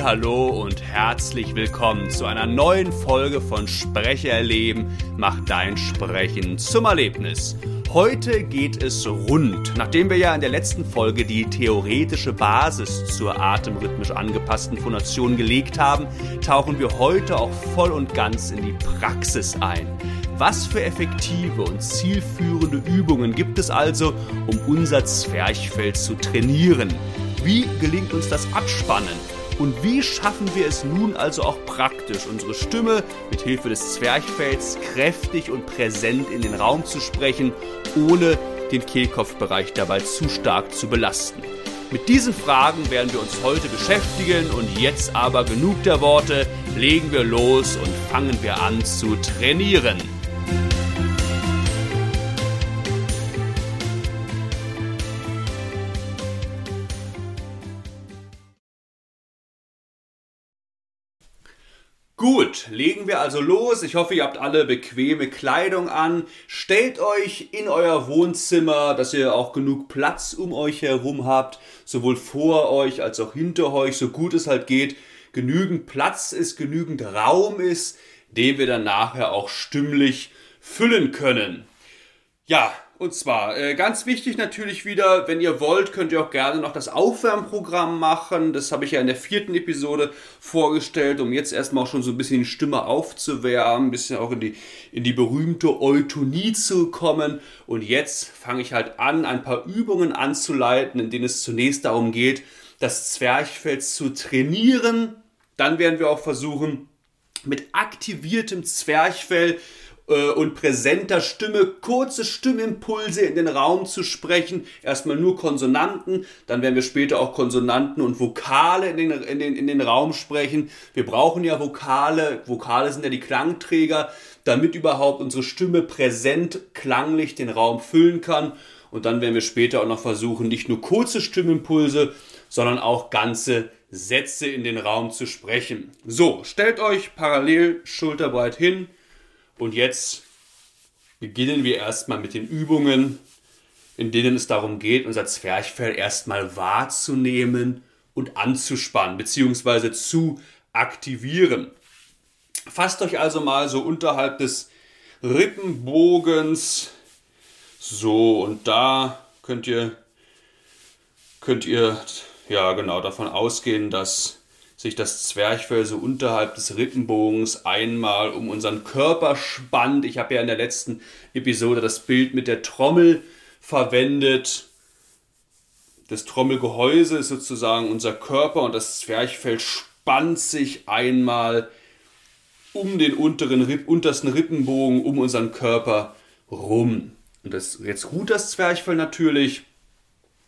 Hallo und herzlich willkommen zu einer neuen Folge von Spreche erleben, mach dein Sprechen zum Erlebnis. Heute geht es rund. Nachdem wir ja in der letzten Folge die theoretische Basis zur atemrhythmisch angepassten Phonation gelegt haben, tauchen wir heute auch voll und ganz in die Praxis ein. Was für effektive und zielführende Übungen gibt es also, um unser Zwerchfell zu trainieren? Wie gelingt uns das Abspannen? Und wie schaffen wir es nun also auch praktisch, unsere Stimme mit Hilfe des Zwerchfells kräftig und präsent in den Raum zu sprechen, ohne den Kehlkopfbereich dabei zu stark zu belasten? Mit diesen Fragen werden wir uns heute beschäftigen und jetzt aber genug der Worte, legen wir los und fangen wir an zu trainieren. Legen wir also los. Ich hoffe, ihr habt alle bequeme Kleidung an. Stellt euch in euer Wohnzimmer, dass ihr auch genug Platz um euch herum habt, sowohl vor euch als auch hinter euch, so gut es halt geht. Genügend Platz ist, genügend Raum ist, den wir dann nachher auch stimmlich füllen können. Ja, und zwar, äh, ganz wichtig natürlich wieder, wenn ihr wollt, könnt ihr auch gerne noch das Aufwärmprogramm machen. Das habe ich ja in der vierten Episode vorgestellt, um jetzt erstmal auch schon so ein bisschen die Stimme aufzuwärmen, ein bisschen auch in die, in die berühmte Eutonie zu kommen. Und jetzt fange ich halt an, ein paar Übungen anzuleiten, in denen es zunächst darum geht, das Zwerchfell zu trainieren. Dann werden wir auch versuchen, mit aktiviertem Zwerchfell äh, und präsenter Stimme kurze Stimmimpulse in den Raum zu sprechen. Erstmal nur Konsonanten, dann werden wir später auch Konsonanten und Vokale in den, in den, in den Raum sprechen. Wir brauchen ja Vokale, Vokale sind ja die Klangträger, damit überhaupt unsere Stimme präsent klanglich den Raum füllen kann. Und dann werden wir später auch noch versuchen, nicht nur kurze Stimmimpulse, sondern auch ganze Sätze in den Raum zu sprechen. So, stellt euch parallel schulterbreit hin. Und jetzt beginnen wir erstmal mit den Übungen, in denen es darum geht, unser Zwerchfell erstmal wahrzunehmen und anzuspannen, beziehungsweise zu aktivieren. Fasst euch also mal so unterhalb des Rippenbogens. So, und da könnt ihr, könnt ihr ja genau davon ausgehen, dass sich das Zwerchfell so unterhalb des Rippenbogens einmal um unseren Körper spannt. Ich habe ja in der letzten Episode das Bild mit der Trommel verwendet. Das Trommelgehäuse ist sozusagen unser Körper und das Zwerchfell spannt sich einmal um den unteren, untersten Rippenbogen, um unseren Körper rum. Und das, jetzt ruht das Zwerchfell natürlich.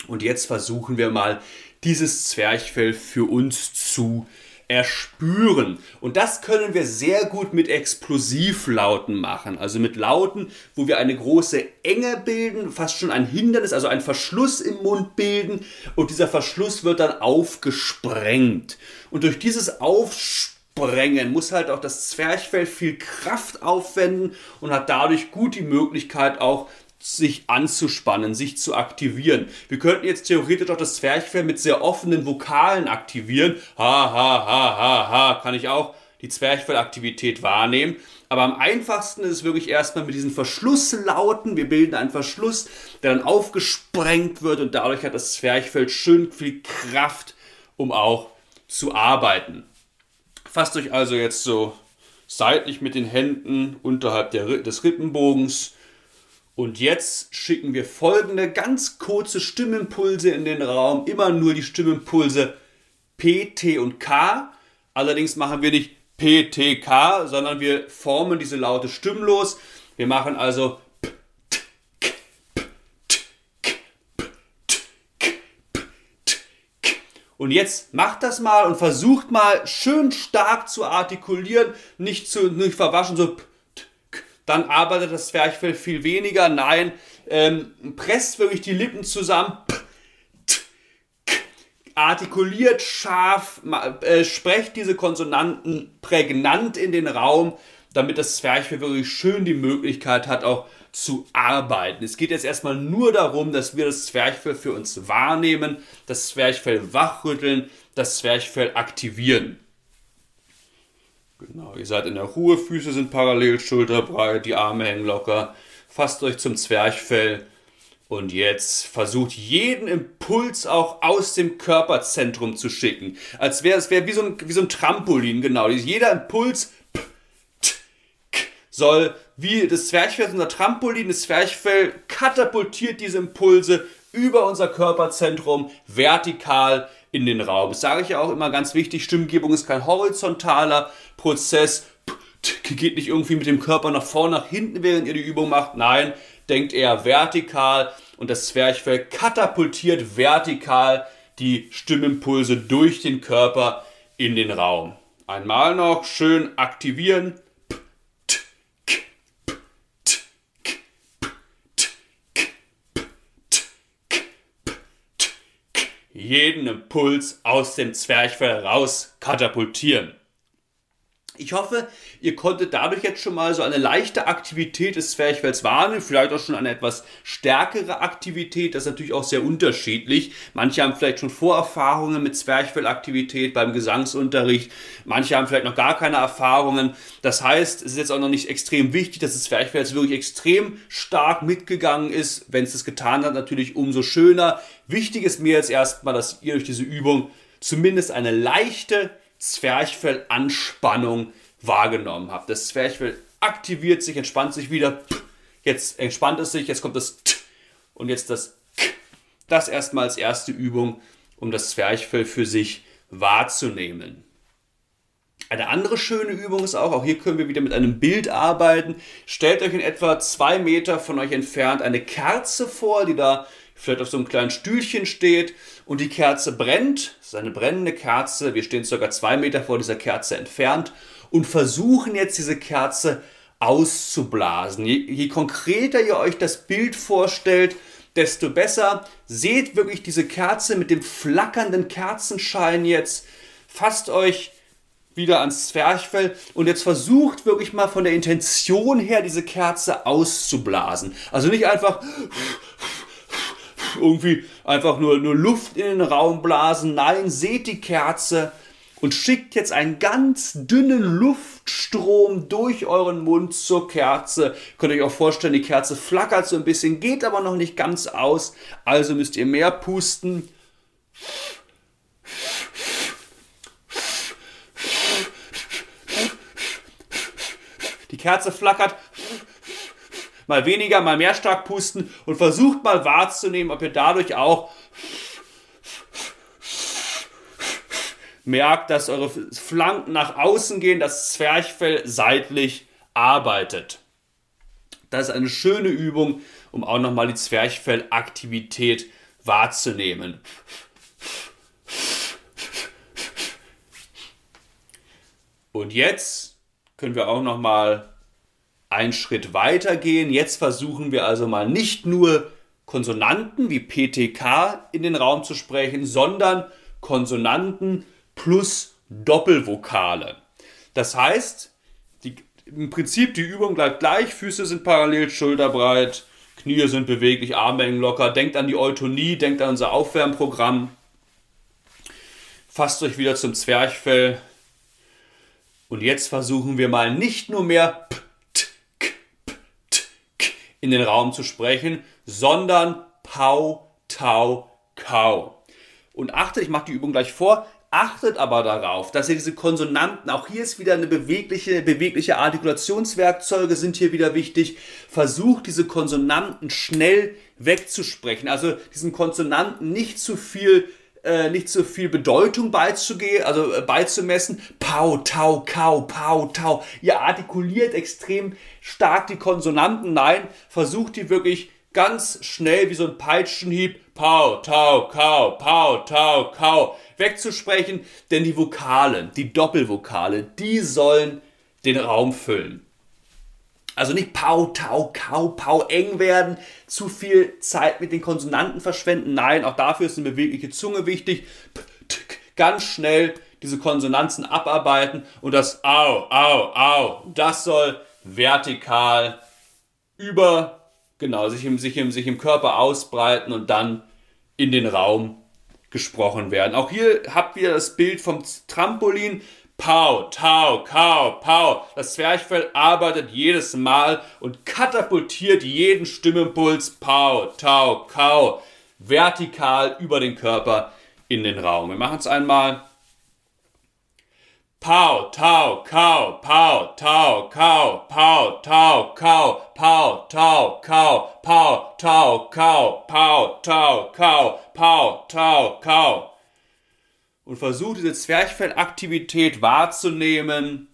Und jetzt versuchen wir mal dieses Zwerchfell für uns zu erspüren. Und das können wir sehr gut mit Explosivlauten machen. Also mit Lauten, wo wir eine große Enge bilden, fast schon ein Hindernis, also einen Verschluss im Mund bilden. Und dieser Verschluss wird dann aufgesprengt. Und durch dieses Aufsprengen muss halt auch das Zwerchfell viel Kraft aufwenden und hat dadurch gut die Möglichkeit auch sich anzuspannen, sich zu aktivieren. Wir könnten jetzt theoretisch auch das Zwerchfell mit sehr offenen Vokalen aktivieren. Ha, ha, ha, ha, ha, kann ich auch die Zwerchfellaktivität wahrnehmen. Aber am einfachsten ist es wirklich erstmal mit diesen Verschlusslauten. Wir bilden einen Verschluss, der dann aufgesprengt wird und dadurch hat das Zwerchfell schön viel Kraft, um auch zu arbeiten. Fasst euch also jetzt so seitlich mit den Händen unterhalb der, des Rippenbogens und jetzt schicken wir folgende ganz kurze Stimmimpulse in den Raum. Immer nur die Stimmimpulse P, T und K. Allerdings machen wir nicht P, T, K, sondern wir formen diese Laute stimmlos. Wir machen also P, T, K, P, T, K, P, T, K, P, T, K. Und jetzt macht das mal und versucht mal schön stark zu artikulieren, nicht zu nicht verwaschen, so P, dann arbeitet das Zwerchfell viel weniger. Nein, ähm, presst wirklich die Lippen zusammen, artikuliert scharf, äh, sprecht diese Konsonanten prägnant in den Raum, damit das Zwerchfell wirklich schön die Möglichkeit hat, auch zu arbeiten. Es geht jetzt erstmal nur darum, dass wir das Zwerchfell für uns wahrnehmen, das Zwerchfell wachrütteln, das Zwerchfell aktivieren. Genau, ihr seid in der Ruhe, Füße sind parallel, schulterbreit, die Arme hängen locker. Fasst euch zum Zwerchfell und jetzt versucht jeden Impuls auch aus dem Körperzentrum zu schicken. Als wäre es wär wie, so ein, wie so ein Trampolin, genau. Jeder Impuls soll wie das Zwerchfell unser Trampolin, das Zwerchfell katapultiert diese Impulse über unser Körperzentrum vertikal in den Raum. Das sage ich ja auch immer ganz wichtig, Stimmgebung ist kein horizontaler Prozess, geht nicht irgendwie mit dem Körper nach vorne, nach hinten, während ihr die Übung macht. Nein, denkt eher vertikal und das Zwerchfell katapultiert vertikal die Stimmimpulse durch den Körper in den Raum. Einmal noch schön aktivieren. Jeden Impuls aus dem Zwerchfell raus katapultieren. Ich hoffe, ihr konntet dadurch jetzt schon mal so eine leichte Aktivität des Zwerchfells wahrnehmen, vielleicht auch schon eine etwas stärkere Aktivität, das ist natürlich auch sehr unterschiedlich. Manche haben vielleicht schon Vorerfahrungen mit Zwerchfellaktivität beim Gesangsunterricht, manche haben vielleicht noch gar keine Erfahrungen. Das heißt, es ist jetzt auch noch nicht extrem wichtig, dass das Zwerchfell jetzt wirklich extrem stark mitgegangen ist. Wenn es das getan hat, natürlich umso schöner. Wichtig ist mir jetzt erstmal, dass ihr durch diese Übung zumindest eine leichte Zwerchfellanspannung wahrgenommen habt. Das Zwerchfell aktiviert sich, entspannt sich wieder. Jetzt entspannt es sich, jetzt kommt das T und jetzt das K. Das erstmal als erste Übung, um das Zwerchfell für sich wahrzunehmen. Eine andere schöne Übung ist auch, auch hier können wir wieder mit einem Bild arbeiten. Stellt euch in etwa zwei Meter von euch entfernt eine Kerze vor, die da vielleicht auf so einem kleinen Stühlchen steht und die Kerze brennt. Das ist eine brennende Kerze. Wir stehen circa zwei Meter vor dieser Kerze entfernt und versuchen jetzt diese Kerze auszublasen. Je, je konkreter ihr euch das Bild vorstellt, desto besser. Seht wirklich diese Kerze mit dem flackernden Kerzenschein jetzt. Fasst euch wieder ans Zwerchfell und jetzt versucht wirklich mal von der Intention her diese Kerze auszublasen. Also nicht einfach irgendwie einfach nur, nur Luft in den Raum blasen. Nein, seht die Kerze und schickt jetzt einen ganz dünnen Luftstrom durch euren Mund zur Kerze. Könnt ihr euch auch vorstellen, die Kerze flackert so ein bisschen, geht aber noch nicht ganz aus. Also müsst ihr mehr pusten. Die Kerze flackert mal weniger, mal mehr stark pusten und versucht mal wahrzunehmen, ob ihr dadurch auch merkt, dass eure Flanken nach außen gehen, das Zwerchfell seitlich arbeitet. Das ist eine schöne Übung, um auch nochmal die Zwerchfellaktivität wahrzunehmen. Und jetzt können wir auch nochmal einen Schritt weiter gehen. Jetzt versuchen wir also mal nicht nur Konsonanten wie PTK in den Raum zu sprechen, sondern Konsonanten plus Doppelvokale. Das heißt, die, im Prinzip die Übung bleibt gleich, Füße sind parallel, schulterbreit, Knie sind beweglich, Arme locker. Denkt an die Eutonie, denkt an unser Aufwärmprogramm. Fasst euch wieder zum Zwerchfell. Und jetzt versuchen wir mal nicht nur mehr P in den Raum zu sprechen, sondern Pau, Tau, Kau. Und achtet, ich mache die Übung gleich vor, achtet aber darauf, dass ihr diese Konsonanten, auch hier ist wieder eine bewegliche, bewegliche Artikulationswerkzeuge sind hier wieder wichtig, versucht diese Konsonanten schnell wegzusprechen. Also diesen Konsonanten nicht zu viel äh, nicht so viel Bedeutung beizugehen, also äh, beizumessen. Pau, Tau, Kau, Pau, Tau. Ihr artikuliert extrem stark die Konsonanten. Nein, versucht die wirklich ganz schnell wie so ein Peitschenhieb. Pau, Tau, Kau, Pau, Tau, Kau wegzusprechen, denn die Vokale, die Doppelvokale, die sollen den Raum füllen. Also nicht Pau, Tau, Kau, Pau eng werden, zu viel Zeit mit den Konsonanten verschwenden. Nein, auch dafür ist eine bewegliche Zunge wichtig. Ganz schnell diese Konsonanzen abarbeiten und das Au, Au, Au, das soll vertikal über genau, sich im, sich, im, sich im Körper ausbreiten und dann in den Raum gesprochen werden. Auch hier habt ihr das Bild vom Trampolin. Pau, Tau, Kau, Pau. Das Zwerchfell arbeitet jedes Mal und katapultiert jeden Stimmenpuls Pau, Tau, Kau vertikal über den Körper in den Raum. Wir machen es einmal. Pau, Tau, Kau, Pau, Tau, Kau, Pau, Tau, Kau, Pau, Tau, Kau, Pau, Tau, Kau, Pau, Tau, Kau, Pau, Tau, Kau. Und versucht diese Zwerchfellaktivität wahrzunehmen.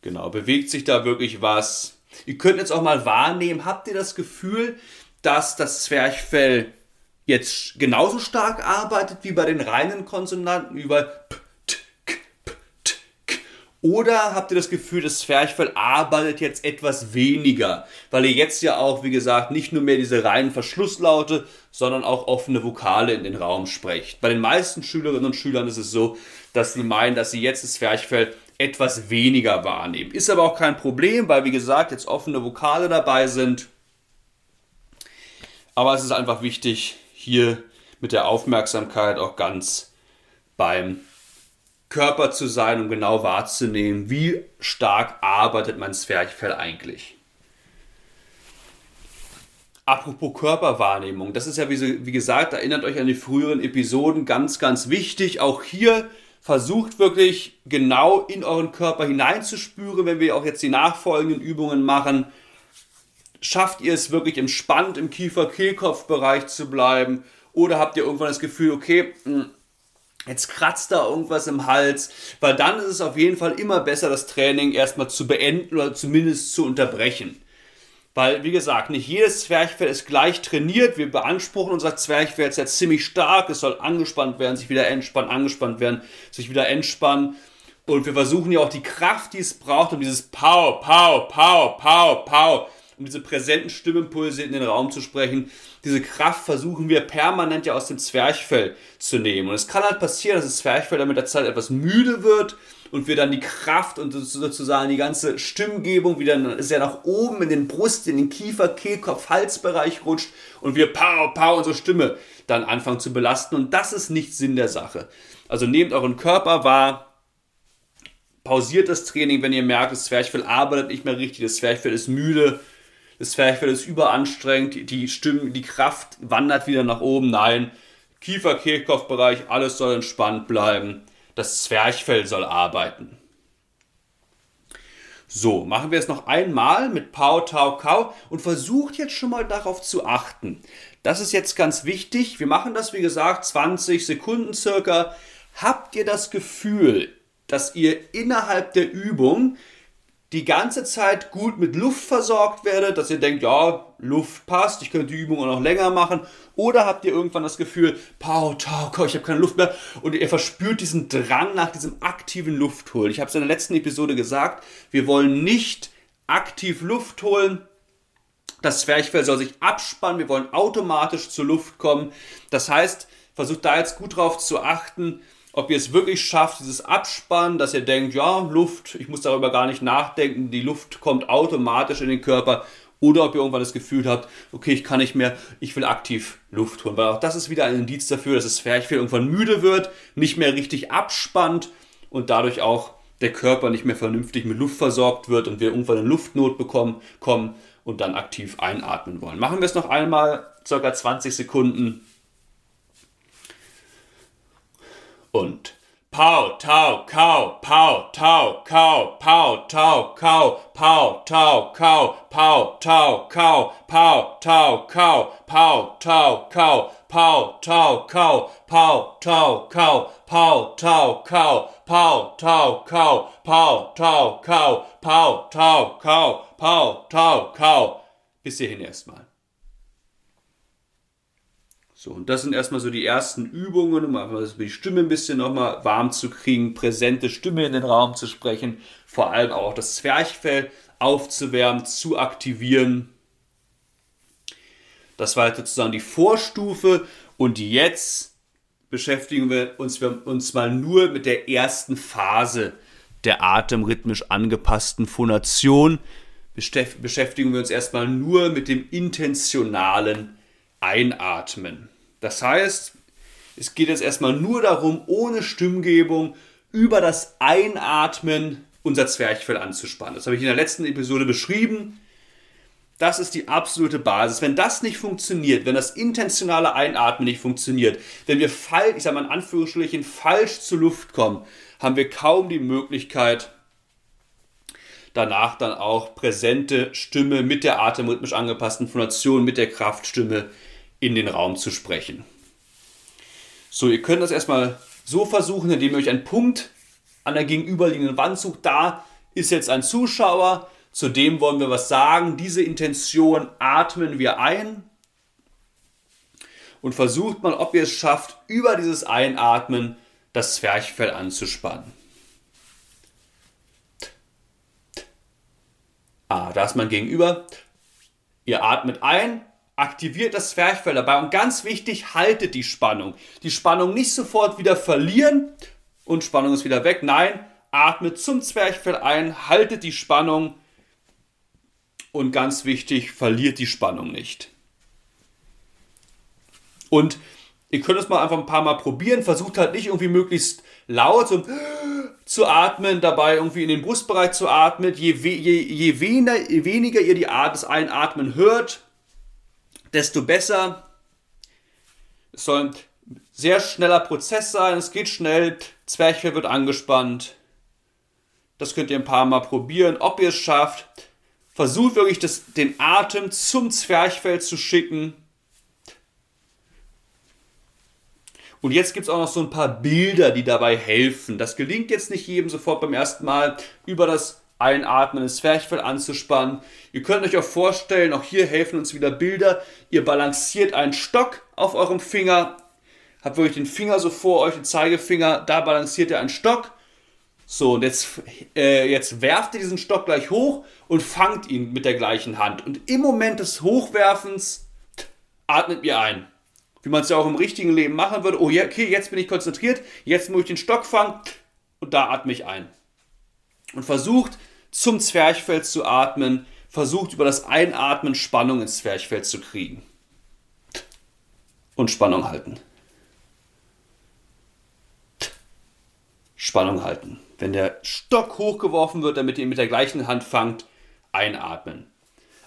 Genau, bewegt sich da wirklich was? Ihr könnt jetzt auch mal wahrnehmen, habt ihr das Gefühl, dass das Zwerchfell jetzt genauso stark arbeitet wie bei den reinen Konsonanten, bei P, T, K, P, T, K. Oder habt ihr das Gefühl, das Zwerchfell arbeitet jetzt etwas weniger, weil ihr jetzt ja auch, wie gesagt, nicht nur mehr diese reinen Verschlusslaute, sondern auch offene Vokale in den Raum sprecht. Bei den meisten Schülerinnen und Schülern ist es so, dass sie meinen, dass sie jetzt das Zwerchfell etwas weniger wahrnehmen. Ist aber auch kein Problem, weil, wie gesagt, jetzt offene Vokale dabei sind aber es ist einfach wichtig, hier mit der Aufmerksamkeit auch ganz beim Körper zu sein, um genau wahrzunehmen, wie stark arbeitet mein Zwerchfell eigentlich. Apropos Körperwahrnehmung, das ist ja wie, wie, gesagt, erinnert euch an die früheren Episoden, ganz, ganz wichtig. Auch hier versucht wirklich genau in euren Körper hineinzuspüren, wenn wir auch jetzt die nachfolgenden Übungen machen schafft ihr es wirklich entspannt im Kiefer-Kehlkopf-Bereich zu bleiben? Oder habt ihr irgendwann das Gefühl, okay, hm, jetzt kratzt da irgendwas im Hals? Weil dann ist es auf jeden Fall immer besser, das Training erstmal zu beenden oder zumindest zu unterbrechen. Weil, wie gesagt, nicht jedes Zwerchfell ist gleich trainiert. Wir beanspruchen unser Zwerchfell jetzt ja ziemlich stark. Es soll angespannt werden, sich wieder entspannen, angespannt werden, sich wieder entspannen. Und wir versuchen ja auch die Kraft, die es braucht, um dieses Pow, Pow, Pow, Pow, Pow um diese präsenten Stimmimpulse in den Raum zu sprechen. Diese Kraft versuchen wir permanent ja aus dem Zwerchfell zu nehmen. Und es kann halt passieren, dass das Zwerchfell dann mit der Zeit etwas müde wird und wir dann die Kraft und sozusagen die ganze Stimmgebung wieder sehr nach oben in den Brust, in den Kiefer, Kehlkopf, Halsbereich rutscht und wir pow, pow unsere Stimme dann anfangen zu belasten. Und das ist nicht Sinn der Sache. Also nehmt euren Körper wahr, pausiert das Training, wenn ihr merkt, das Zwerchfell arbeitet nicht mehr richtig, das Zwerchfell ist müde das Zwerchfell ist überanstrengt, die Stimme, die Kraft wandert wieder nach oben. Nein, Kiefer, Kehlkopfbereich, alles soll entspannt bleiben. Das Zwerchfell soll arbeiten. So, machen wir es noch einmal mit Pau, Tau, Kau und versucht jetzt schon mal darauf zu achten. Das ist jetzt ganz wichtig. Wir machen das, wie gesagt, 20 Sekunden circa. Habt ihr das Gefühl, dass ihr innerhalb der Übung die ganze Zeit gut mit Luft versorgt werdet, dass ihr denkt, ja, Luft passt, ich könnte die Übung auch noch länger machen. Oder habt ihr irgendwann das Gefühl, pau, tau, ich habe keine Luft mehr und ihr verspürt diesen Drang nach diesem aktiven Luftholen. Ich habe es in der letzten Episode gesagt, wir wollen nicht aktiv Luft holen. Das Zwerchfell soll sich abspannen, wir wollen automatisch zur Luft kommen. Das heißt, versucht da jetzt gut drauf zu achten, ob ihr es wirklich schafft, dieses Abspannen, dass ihr denkt, ja, Luft, ich muss darüber gar nicht nachdenken, die Luft kommt automatisch in den Körper. Oder ob ihr irgendwann das Gefühl habt, okay, ich kann nicht mehr, ich will aktiv Luft holen. Weil auch das ist wieder ein Indiz dafür, dass das Zwerchfell irgendwann müde wird, nicht mehr richtig abspannt und dadurch auch der Körper nicht mehr vernünftig mit Luft versorgt wird und wir irgendwann in Luftnot bekommen, kommen und dann aktiv einatmen wollen. Machen wir es noch einmal, circa 20 Sekunden. Und Pau, Tau, Kau, Pau, Tau, Kau, Pau, Tau, Kau, Pau, Tau, Kau, Pau, Tau, Kau, Pau, Tau, Kau, Pau, Tau, Kau, Pau, Tau, Kau, Pau, Tau, Kau, Pau, Tau, Kau, Pau, Tau, Kau, Pau, Tau, Kau, Pau, Tau, Kau, Pau, Tau, Kau. Bis hierhin erstmal. So, und das sind erstmal so die ersten Übungen, um einfach die Stimme ein bisschen nochmal warm zu kriegen, präsente Stimme in den Raum zu sprechen, vor allem auch das Zwerchfell aufzuwärmen, zu aktivieren. Das war sozusagen die Vorstufe und jetzt beschäftigen wir uns, wir uns mal nur mit der ersten Phase der atemrhythmisch angepassten Phonation beschäftigen wir uns erstmal nur mit dem intentionalen Einatmen. Das heißt, es geht jetzt erstmal nur darum, ohne Stimmgebung über das Einatmen unser Zwerchfell anzuspannen. Das habe ich in der letzten Episode beschrieben. Das ist die absolute Basis. Wenn das nicht funktioniert, wenn das intentionale Einatmen nicht funktioniert, wenn wir fall, ich sage mal in Anführungsstrichen, falsch zur Luft kommen, haben wir kaum die Möglichkeit, danach dann auch präsente Stimme mit der atemrhythmisch angepassten Phonation, mit der Kraftstimme in den Raum zu sprechen. So, ihr könnt das erstmal so versuchen, indem ihr euch einen Punkt an der gegenüberliegenden Wand sucht. Da ist jetzt ein Zuschauer, zu dem wollen wir was sagen. Diese Intention atmen wir ein und versucht mal, ob ihr es schafft, über dieses Einatmen das Zwerchfell anzuspannen. Ah, da ist man gegenüber. Ihr atmet ein, aktiviert das Zwerchfell dabei und ganz wichtig, haltet die Spannung. Die Spannung nicht sofort wieder verlieren und Spannung ist wieder weg. Nein, atmet zum Zwerchfell ein, haltet die Spannung und ganz wichtig, verliert die Spannung nicht. Und ihr könnt es mal einfach ein paar Mal probieren. Versucht halt nicht irgendwie möglichst laut und zu atmen, dabei irgendwie in den Brustbereich zu atmen. Je, je, je, weniger, je weniger ihr die Art des Einatmen hört, desto besser. Es soll ein sehr schneller Prozess sein. Es geht schnell. Zwerchfell wird angespannt. Das könnt ihr ein paar Mal probieren, ob ihr es schafft. Versucht wirklich das, den Atem zum Zwerchfell zu schicken. Und jetzt gibt es auch noch so ein paar Bilder, die dabei helfen. Das gelingt jetzt nicht jedem sofort beim ersten Mal über das Einatmen das Zwerchfell anzuspannen. Ihr könnt euch auch vorstellen, auch hier helfen uns wieder Bilder. Ihr balanciert einen Stock auf eurem Finger, habt wirklich den Finger so vor euch, den Zeigefinger, da balanciert ihr einen Stock. So, und jetzt, äh, jetzt werft ihr diesen Stock gleich hoch und fangt ihn mit der gleichen Hand. Und im Moment des Hochwerfens atmet ihr ein. Wie man es ja auch im richtigen Leben machen würde. Oh, okay, jetzt bin ich konzentriert, jetzt muss ich den Stock fangen und da atme ich ein. Und versucht zum Zwerchfell zu atmen, versucht über das Einatmen Spannung ins Zwerchfell zu kriegen. Und Spannung halten. Spannung halten. Wenn der Stock hochgeworfen wird, damit ihr ihn mit der gleichen Hand fangt, einatmen.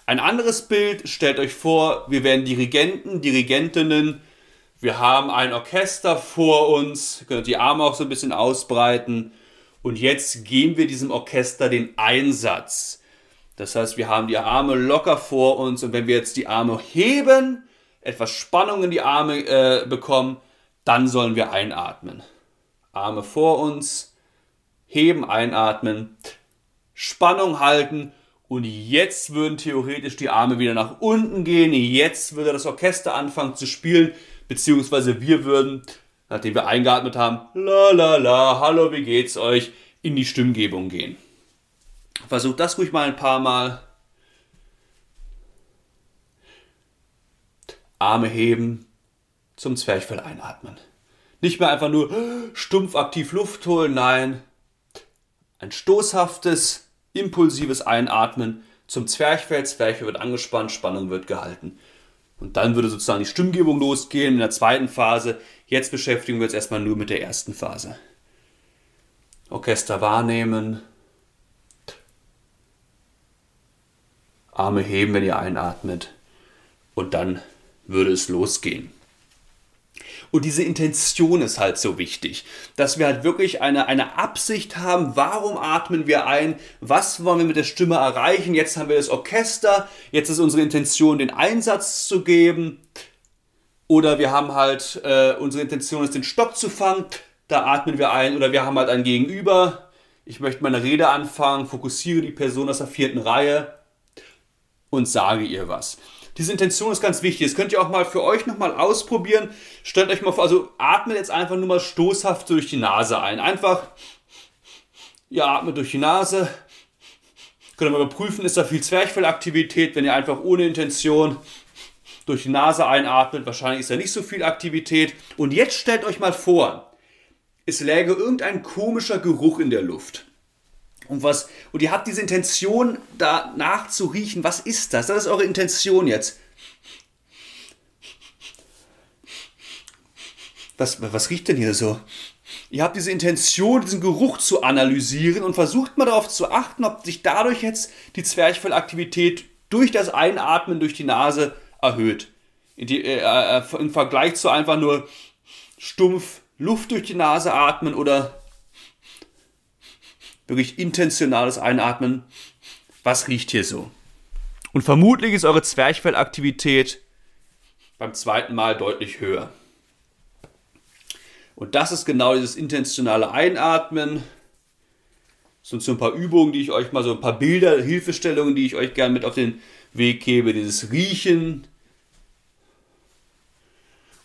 Ein anderes Bild, stellt euch vor, wir werden Dirigenten, Dirigentinnen, wir haben ein Orchester vor uns, ihr könnt die Arme auch so ein bisschen ausbreiten und jetzt geben wir diesem Orchester den Einsatz. Das heißt, wir haben die Arme locker vor uns und wenn wir jetzt die Arme heben, etwas Spannung in die Arme äh, bekommen, dann sollen wir einatmen. Arme vor uns, heben, einatmen, Spannung halten und jetzt würden theoretisch die Arme wieder nach unten gehen. Jetzt würde das Orchester anfangen zu spielen, beziehungsweise wir würden nachdem wir eingeatmet haben, la la la, hallo, wie geht's euch, in die Stimmgebung gehen. Versucht das ruhig mal ein paar Mal. Arme heben, zum Zwerchfell einatmen. Nicht mehr einfach nur stumpf aktiv Luft holen, nein. Ein stoßhaftes, impulsives Einatmen zum Zwerchfell. Zwerchfell wird angespannt, Spannung wird gehalten. Und dann würde sozusagen die Stimmgebung losgehen in der zweiten Phase. Jetzt beschäftigen wir uns erstmal nur mit der ersten Phase. Orchester wahrnehmen. Arme heben, wenn ihr einatmet. Und dann würde es losgehen. Und diese Intention ist halt so wichtig, dass wir halt wirklich eine, eine Absicht haben, warum atmen wir ein, was wollen wir mit der Stimme erreichen. Jetzt haben wir das Orchester, jetzt ist unsere Intention, den Einsatz zu geben. Oder wir haben halt, äh, unsere Intention ist, den Stock zu fangen, da atmen wir ein. Oder wir haben halt ein Gegenüber. Ich möchte meine Rede anfangen, fokussiere die Person aus der vierten Reihe und sage ihr was. Diese Intention ist ganz wichtig. Das könnt ihr auch mal für euch nochmal ausprobieren. Stellt euch mal vor, also atmet jetzt einfach nur mal stoßhaft durch die Nase ein. Einfach, ja, atmet durch die Nase. Könnt ihr mal überprüfen, ist da viel Zwerchfellaktivität, wenn ihr einfach ohne Intention durch die Nase einatmet. Wahrscheinlich ist da nicht so viel Aktivität. Und jetzt stellt euch mal vor, es läge irgendein komischer Geruch in der Luft. Und, was, und ihr habt diese Intention, da nachzuriechen. Was ist das? Das ist eure Intention jetzt. Was, was riecht denn hier so? Ihr habt diese Intention, diesen Geruch zu analysieren und versucht mal darauf zu achten, ob sich dadurch jetzt die Zwerchfellaktivität durch das Einatmen durch die Nase erhöht. Die, äh, äh, Im Vergleich zu einfach nur stumpf Luft durch die Nase atmen oder wirklich intentionales Einatmen. Was riecht hier so? Und vermutlich ist eure Zwerchfellaktivität beim zweiten Mal deutlich höher. Und das ist genau dieses intentionale Einatmen. Das sind so ein paar Übungen, die ich euch mal so ein paar Bilder, Hilfestellungen, die ich euch gerne mit auf den Weg gebe. Dieses Riechen.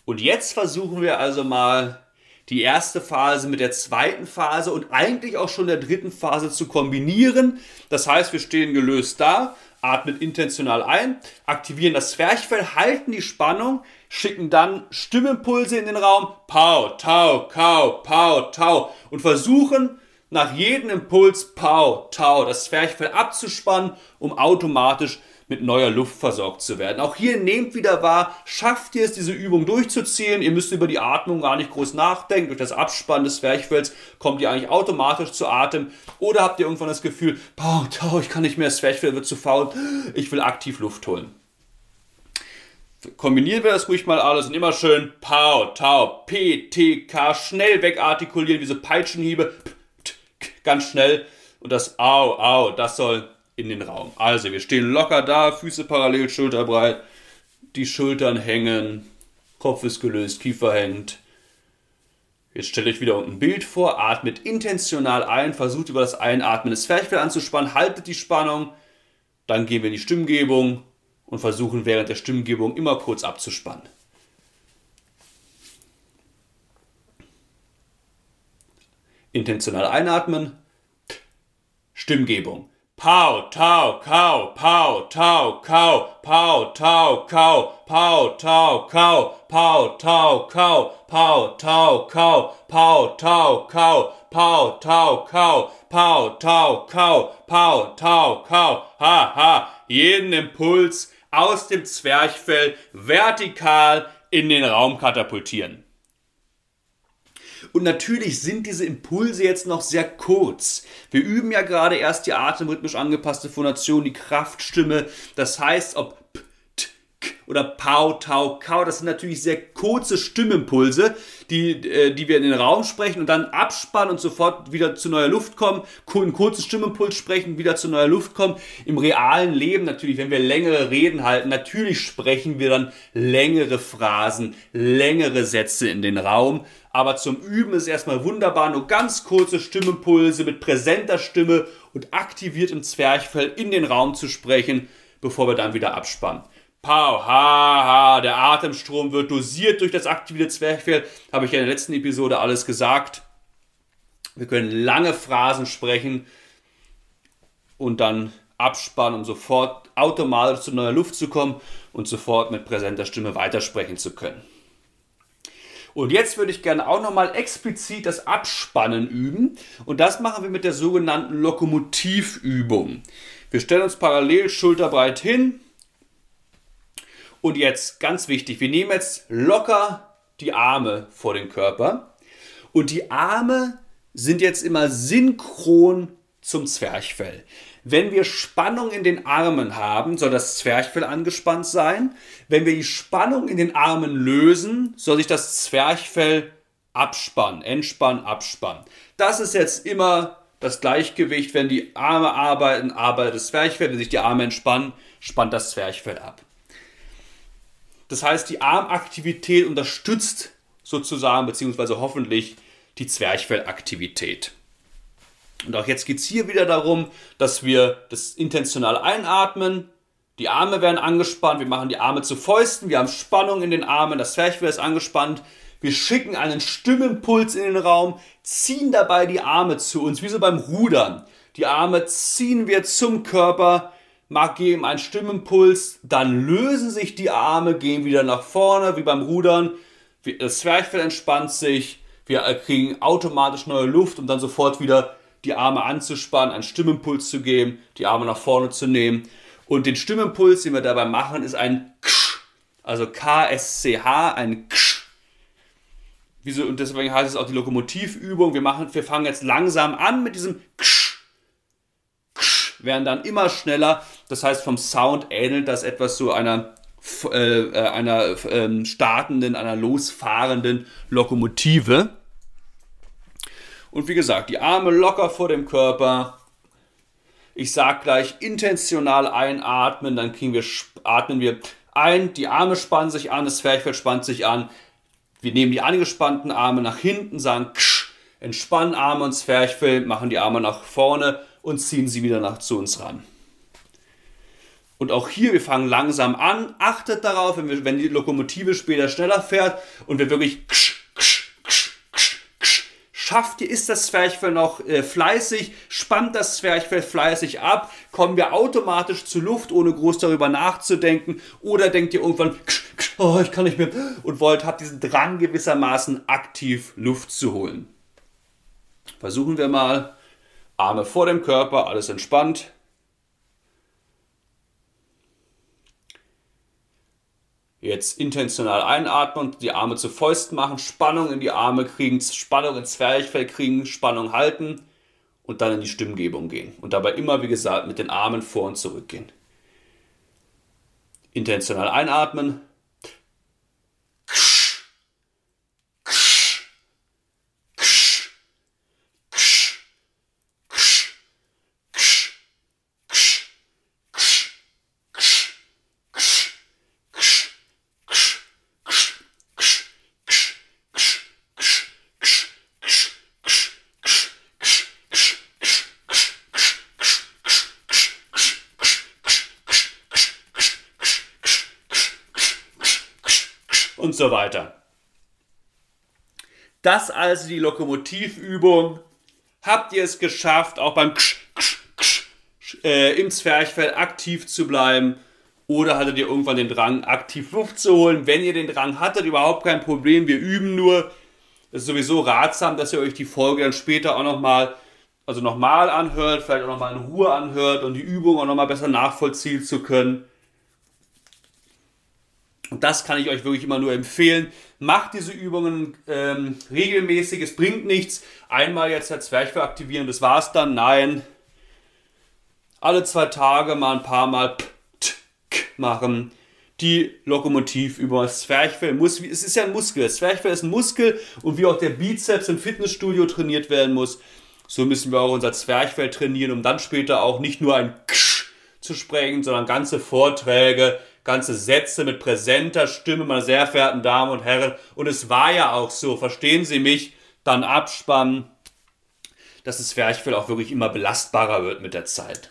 Und jetzt versuchen wir also mal die erste Phase mit der zweiten Phase und eigentlich auch schon der dritten Phase zu kombinieren. Das heißt, wir stehen gelöst da, atmen intentional ein, aktivieren das Zwerchfell, halten die Spannung, schicken dann Stimmimpulse in den Raum, Pau, Tau, Kau, Pau, Tau und versuchen nach jedem Impuls Pau, Tau das Zwerchfell abzuspannen, um automatisch mit neuer Luft versorgt zu werden. Auch hier nehmt wieder wahr, schafft ihr es, diese Übung durchzuziehen. Ihr müsst über die Atmung gar nicht groß nachdenken. Durch das Abspannen des Zwerchfells kommt ihr eigentlich automatisch zu Atem. Oder habt ihr irgendwann das Gefühl, tau, ich kann nicht mehr, das Zwerchfell wird zu faul, ich will aktiv Luft holen. Kombinieren wir das ruhig mal alles und immer schön Pau, Tau, P, T, K, schnell wegartikulieren, wie so Peitschenhiebe, ganz schnell. Und das Au, Au, das soll in den Raum. Also, wir stehen locker da, Füße parallel, schulterbreit, die Schultern hängen, Kopf ist gelöst, Kiefer hängt. Jetzt stelle ich wieder ein Bild vor, atmet intentional ein, versucht über das Einatmen das Zwerchfell anzuspannen, haltet die Spannung, dann gehen wir in die Stimmgebung und versuchen während der Stimmgebung immer kurz abzuspannen. Intentional einatmen, Stimmgebung. Pow, tau, kau, pow, tau, kau, pow, tau, kau, pow, tau, kau, pow, tau, kau, pow, tau, kau, pow, tau, kau, pow, tau, kau, pow, tau, kau, pow, tau, kau. Ha, ha, jeden Impuls aus dem Zwerchfell vertikal in den Raum katapultieren. Und natürlich sind diese Impulse jetzt noch sehr kurz. Wir üben ja gerade erst die atemrhythmisch angepasste Phonation, die Kraftstimme. Das heißt, ob P, oder Pau, Tau, Kau, das sind natürlich sehr kurze Stimmimpulse, die, äh, die wir in den Raum sprechen und dann abspannen und sofort wieder zu neuer Luft kommen. Einen kurzen Stimmimpuls sprechen, wieder zu neuer Luft kommen. Im realen Leben natürlich, wenn wir längere Reden halten, natürlich sprechen wir dann längere Phrasen, längere Sätze in den Raum aber zum Üben ist erstmal wunderbar, nur ganz kurze Stimmimpulse mit präsenter Stimme und aktiviert im Zwerchfell in den Raum zu sprechen, bevor wir dann wieder abspannen. Pau, ha, ha, der Atemstrom wird dosiert durch das aktivierte Zwerchfell, habe ich ja in der letzten Episode alles gesagt. Wir können lange Phrasen sprechen und dann abspannen, um sofort automatisch zu neuer Luft zu kommen und sofort mit präsenter Stimme weitersprechen zu können. Und jetzt würde ich gerne auch nochmal explizit das Abspannen üben. Und das machen wir mit der sogenannten Lokomotivübung. Wir stellen uns parallel schulterbreit hin. Und jetzt ganz wichtig, wir nehmen jetzt locker die Arme vor den Körper. Und die Arme sind jetzt immer synchron zum Zwerchfell. Wenn wir Spannung in den Armen haben, soll das Zwerchfell angespannt sein. Wenn wir die Spannung in den Armen lösen, soll sich das Zwerchfell abspannen, entspannen, abspannen. Das ist jetzt immer das Gleichgewicht. Wenn die Arme arbeiten, arbeitet das Zwerchfell. Wenn sich die Arme entspannen, spannt das Zwerchfell ab. Das heißt, die Armaktivität unterstützt sozusagen, beziehungsweise hoffentlich die Zwerchfellaktivität. Und auch jetzt geht es hier wieder darum, dass wir das intentional einatmen, die Arme werden angespannt, wir machen die Arme zu Fäusten, wir haben Spannung in den Armen, das Zwerchfell ist angespannt, wir schicken einen Stimmenpuls in den Raum, ziehen dabei die Arme zu uns, wie so beim Rudern. Die Arme ziehen wir zum Körper, mag geben einen Stimmenpuls, dann lösen sich die Arme, gehen wieder nach vorne, wie beim Rudern. Das Zwerchfell entspannt sich, wir kriegen automatisch neue Luft, um dann sofort wieder die Arme anzuspannen, einen Stimmimpuls zu geben, die Arme nach vorne zu nehmen. Und den Stimmimpuls, den wir dabei machen, ist ein Ksch, also K-S-C-H, ein Ksch. Wieso, und deswegen heißt es auch die Lokomotivübung. Wir, machen, wir fangen jetzt langsam an mit diesem Ksch, Ksch, werden dann immer schneller. Das heißt, vom Sound ähnelt das etwas so einer äh, äh, einer äh, startenden, einer losfahrenden Lokomotive. Und wie gesagt, die Arme locker vor dem Körper. Ich sage gleich intentional einatmen, dann kriegen wir, atmen wir ein, die Arme spannen sich an, das Zwerchfell spannt sich an. Wir nehmen die angespannten Arme nach hinten, sagen ksch, entspannen Arme und Zwerchfell, machen die Arme nach vorne und ziehen sie wieder nach zu uns ran. Und auch hier, wir fangen langsam an. Achtet darauf, wenn, wir, wenn die Lokomotive später schneller fährt und wir wirklich ksch, ksch, ksch, ksch, ksch, schafft ihr, ist das Zwerchfell noch äh, fleißig, spannt das Zwerchfell fleißig ab, kommen wir automatisch zu Luft, ohne groß darüber nachzudenken. Oder denkt ihr irgendwann, ksch, ksch, oh, ich kann nicht mehr und wollt, habt diesen Drang gewissermaßen aktiv Luft zu holen. Versuchen wir mal. Arme vor dem Körper, alles entspannt. Jetzt intentional einatmen und die Arme zu Fäusten machen, Spannung in die Arme kriegen, Spannung ins Zwerchfell kriegen, Spannung halten und dann in die Stimmgebung gehen. Und dabei immer, wie gesagt, mit den Armen vor und zurück gehen. Intentional einatmen, und so weiter. Das also die Lokomotivübung. Habt ihr es geschafft, auch beim Ksch, Ksch, Ksch, äh, im Zwerchfell aktiv zu bleiben? Oder hattet ihr irgendwann den Drang, aktiv Luft zu holen? Wenn ihr den Drang hattet, überhaupt kein Problem. Wir üben nur. Es ist sowieso ratsam, dass ihr euch die Folge dann später auch nochmal, also nochmal anhört, vielleicht auch nochmal in Ruhe anhört und die Übung auch nochmal besser nachvollziehen zu können. Und das kann ich euch wirklich immer nur empfehlen. Macht diese Übungen ähm, regelmäßig. Es bringt nichts. Einmal jetzt der Zwerchfell aktivieren, das war's dann. Nein. Alle zwei Tage mal ein paar Mal machen. Die Lokomotivübung. Das Zwerchfell muss, es ist ja ein Muskel. Das Zwerchfell ist ein Muskel und wie auch der Bizeps im Fitnessstudio trainiert werden muss, so müssen wir auch unser Zwerchfell trainieren, um dann später auch nicht nur ein Ksch zu sprechen, sondern ganze Vorträge ganze Sätze mit präsenter Stimme, meine sehr verehrten Damen und Herren. Und es war ja auch so, verstehen Sie mich, dann abspannen, dass das Zwerchfell auch wirklich immer belastbarer wird mit der Zeit.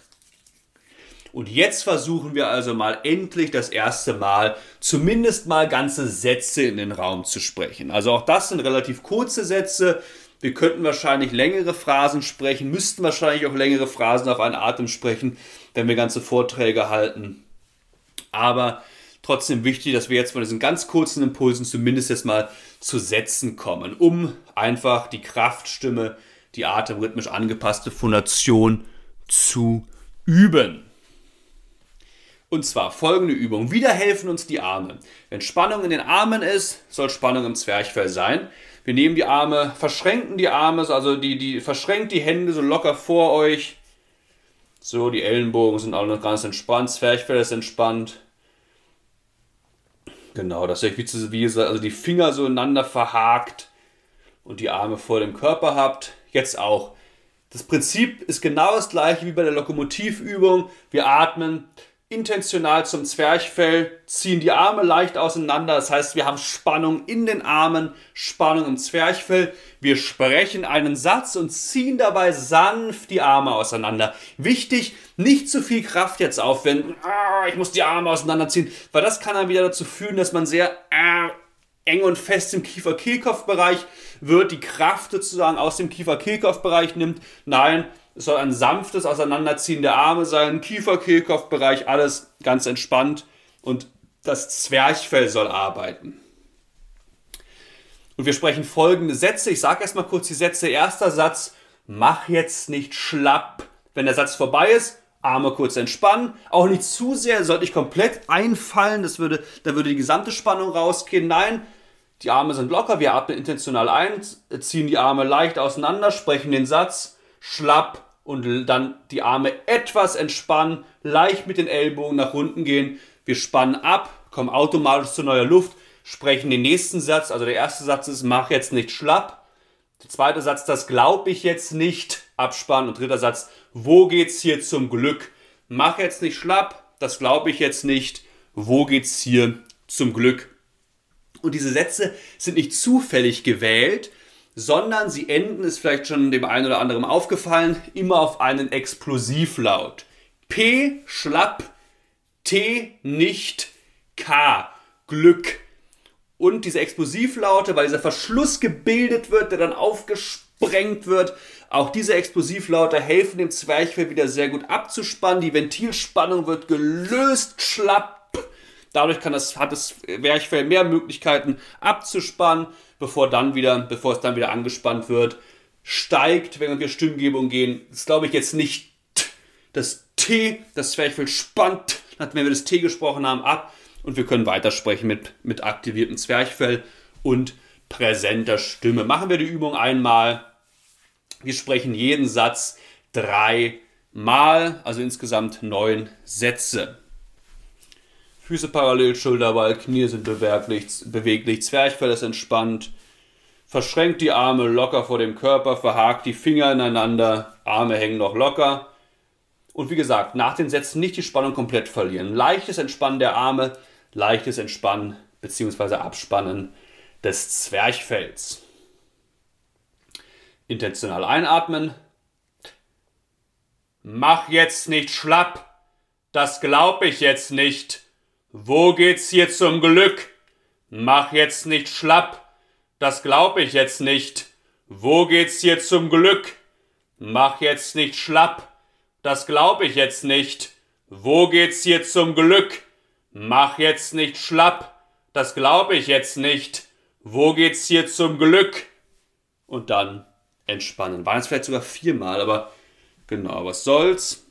Und jetzt versuchen wir also mal endlich das erste Mal zumindest mal ganze Sätze in den Raum zu sprechen. Also auch das sind relativ kurze Sätze. Wir könnten wahrscheinlich längere Phrasen sprechen, müssten wahrscheinlich auch längere Phrasen auf einen Atem sprechen, wenn wir ganze Vorträge halten. Aber trotzdem wichtig, dass wir jetzt von diesen ganz kurzen Impulsen zumindest jetzt mal zu Sätzen kommen, um einfach die Kraftstimme, die atemrhythmisch angepasste Phonation zu üben. Und zwar folgende Übung. Wieder helfen uns die Arme. Wenn Spannung in den Armen ist, soll Spannung im Zwerchfell sein. Wir nehmen die Arme, verschränken die Arme, also die, die, verschränkt die Hände so locker vor euch. So, die Ellenbogen sind auch noch ganz entspannt, Zwerchfell ist entspannt. Genau, dass ihr wie, wie gesagt, also die Finger so ineinander verhakt und die Arme vor dem Körper habt. Jetzt auch. Das Prinzip ist genau das gleiche wie bei der Lokomotivübung. Wir atmen intentional zum Zwerchfell, ziehen die Arme leicht auseinander. Das heißt, wir haben Spannung in den Armen, Spannung im Zwerchfell. Wir sprechen einen Satz und ziehen dabei sanft die Arme auseinander. Wichtig, nicht zu viel Kraft jetzt aufwenden. Ah, ich muss die Arme auseinanderziehen, weil das kann dann wieder dazu führen, dass man sehr äh, eng und fest im Kiefer-Kehlkopf-Bereich wird, die Kraft sozusagen aus dem Kiefer-Kehlkopf-Bereich nimmt. Nein, es soll ein sanftes Auseinanderziehen der Arme sein, Kiefer-Kehlkopf-Bereich, alles ganz entspannt und das Zwerchfell soll arbeiten. Und wir sprechen folgende Sätze. Ich sage erstmal kurz die Sätze. Erster Satz, mach jetzt nicht schlapp. Wenn der Satz vorbei ist, Arme kurz entspannen. Auch nicht zu sehr, sollte ich komplett einfallen. Das würde, da würde die gesamte Spannung rausgehen. Nein, die Arme sind locker. Wir atmen intentional ein, ziehen die Arme leicht auseinander, sprechen den Satz schlapp und dann die Arme etwas entspannen, leicht mit den Ellbogen nach unten gehen. Wir spannen ab, kommen automatisch zu neuer Luft, sprechen den nächsten Satz. Also der erste Satz ist, mach jetzt nicht schlapp. Der zweite Satz, das glaube ich jetzt nicht, abspannen. Und dritter Satz, wo geht's hier zum Glück? Mach jetzt nicht schlapp, das glaube ich jetzt nicht. Wo geht's hier zum Glück? Und diese Sätze sind nicht zufällig gewählt, sondern sie enden, ist vielleicht schon dem einen oder anderen aufgefallen, immer auf einen Explosivlaut. P schlapp, T nicht, K Glück. Und diese Explosivlaute, weil dieser Verschluss gebildet wird, der dann aufgesprengt wird, auch diese Explosivlaute helfen dem Zwerchfell wieder sehr gut abzuspannen. Die Ventilspannung wird gelöst, schlapp. Dadurch kann das, hat das Zwerchfell mehr Möglichkeiten abzuspannen, bevor, dann wieder, bevor es dann wieder angespannt wird. Steigt, wenn wir Stimmgebung gehen. Das glaube ich jetzt nicht das T, das Zwerchfell spannt, wenn wir das T gesprochen haben, ab. Und wir können weitersprechen mit, mit aktiviertem Zwerchfell und präsenter Stimme. Machen wir die Übung einmal. Wir sprechen jeden Satz dreimal, also insgesamt neun Sätze. Füße parallel, Schulterball, Knie sind beweglich, beweglich, Zwerchfell ist entspannt. Verschränkt die Arme locker vor dem Körper, verhakt die Finger ineinander, Arme hängen noch locker. Und wie gesagt, nach den Sätzen nicht die Spannung komplett verlieren. Leichtes Entspannen der Arme, leichtes Entspannen bzw. Abspannen des Zwerchfells. Intentional einatmen. Mach jetzt nicht schlapp. Das glaub ich jetzt nicht. Wo geht's hier zum Glück? Mach jetzt nicht schlapp. Das glaub ich jetzt nicht. Wo geht's hier zum Glück? Mach jetzt nicht schlapp. Das glaub ich jetzt nicht. Wo geht's hier zum Glück? Mach jetzt nicht schlapp. Das glaub ich jetzt nicht. Wo geht's hier zum Glück? Und dann entspannen. Waren es vielleicht sogar viermal, aber genau, was soll's.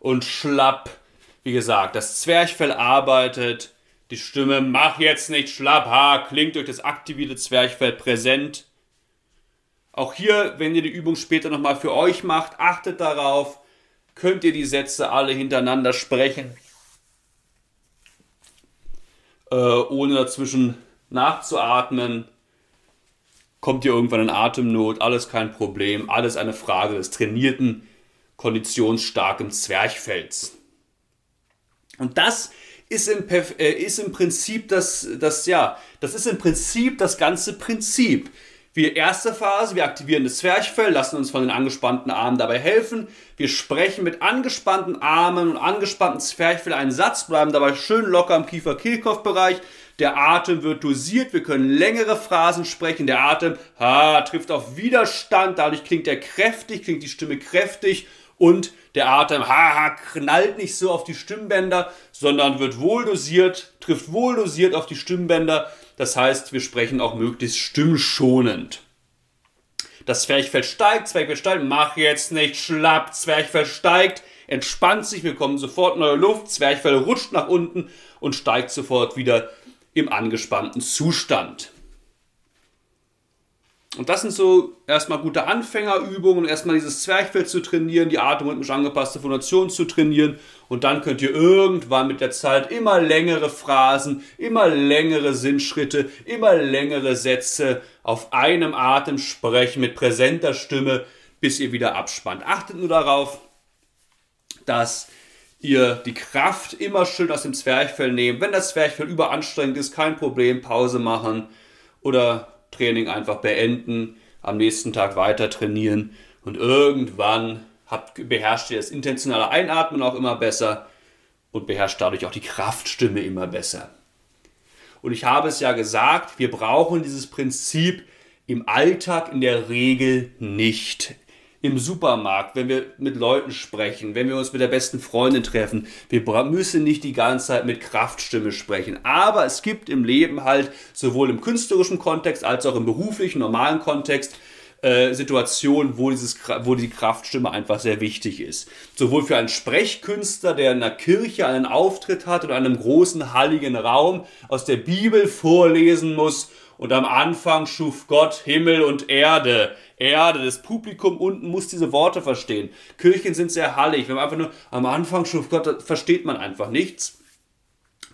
Und schlapp, wie gesagt, das Zwerchfell arbeitet. Die Stimme, mach jetzt nicht schlapp, ha, klingt durch das aktivierte Zwerchfell präsent. Auch hier, wenn ihr die Übung später nochmal für euch macht, achtet darauf, könnt ihr die Sätze alle hintereinander sprechen, äh, ohne dazwischen nachzuatmen kommt ihr irgendwann in Atemnot, alles kein Problem, alles eine Frage des trainierten, konditionsstarken Zwerchfells. Und das ist im, äh, ist im Prinzip das, das, ja, das ist im Prinzip das ganze Prinzip. Wir erste Phase, wir aktivieren das Zwerchfell, lassen uns von den angespannten Armen dabei helfen. Wir sprechen mit angespannten Armen und angespannten Zwerchfell einen Satz, bleiben dabei schön locker im Kiefer-Kehlkopf-Bereich der Atem wird dosiert, wir können längere Phrasen sprechen, der Atem ha, trifft auf Widerstand, dadurch klingt er kräftig, klingt die Stimme kräftig und der Atem ha, ha, knallt nicht so auf die Stimmbänder, sondern wird wohl dosiert, trifft wohl dosiert auf die Stimmbänder. Das heißt, wir sprechen auch möglichst stimmschonend. Das Zwerchfell steigt, Zwerchfell steigt, mach jetzt nicht schlapp, Zwerchfell steigt, entspannt sich, wir kommen sofort neue Luft, Zwerchfell rutscht nach unten und steigt sofort wieder im angespannten Zustand. Und das sind so erstmal gute Anfängerübungen, erstmal dieses Zwerchfell zu trainieren, die atemrhythmisch angepasste Phonation zu trainieren und dann könnt ihr irgendwann mit der Zeit immer längere Phrasen, immer längere Sinnschritte, immer längere Sätze auf einem Atem sprechen mit präsenter Stimme, bis ihr wieder abspannt. Achtet nur darauf, dass ihr die Kraft immer schön aus dem Zwerchfell nehmen. Wenn das Zwerchfell überanstrengend ist, kein Problem, Pause machen oder Training einfach beenden, am nächsten Tag weiter trainieren und irgendwann habt, beherrscht ihr das intentionale Einatmen auch immer besser und beherrscht dadurch auch die Kraftstimme immer besser. Und ich habe es ja gesagt, wir brauchen dieses Prinzip im Alltag in der Regel nicht im Supermarkt, wenn wir mit Leuten sprechen, wenn wir uns mit der besten Freundin treffen. Wir müssen nicht die ganze Zeit mit Kraftstimme sprechen. Aber es gibt im Leben halt sowohl im künstlerischen Kontext als auch im beruflichen, normalen Kontext äh, Situationen, wo, dieses, wo die Kraftstimme einfach sehr wichtig ist. Sowohl für einen Sprechkünstler, der in einer Kirche einen Auftritt hat oder einem großen halligen Raum aus der Bibel vorlesen muss und am Anfang schuf Gott Himmel und Erde. Erde, das Publikum unten muss diese Worte verstehen. Kirchen sind sehr hallig. Wenn man einfach nur am Anfang schuf Gott, versteht man einfach nichts.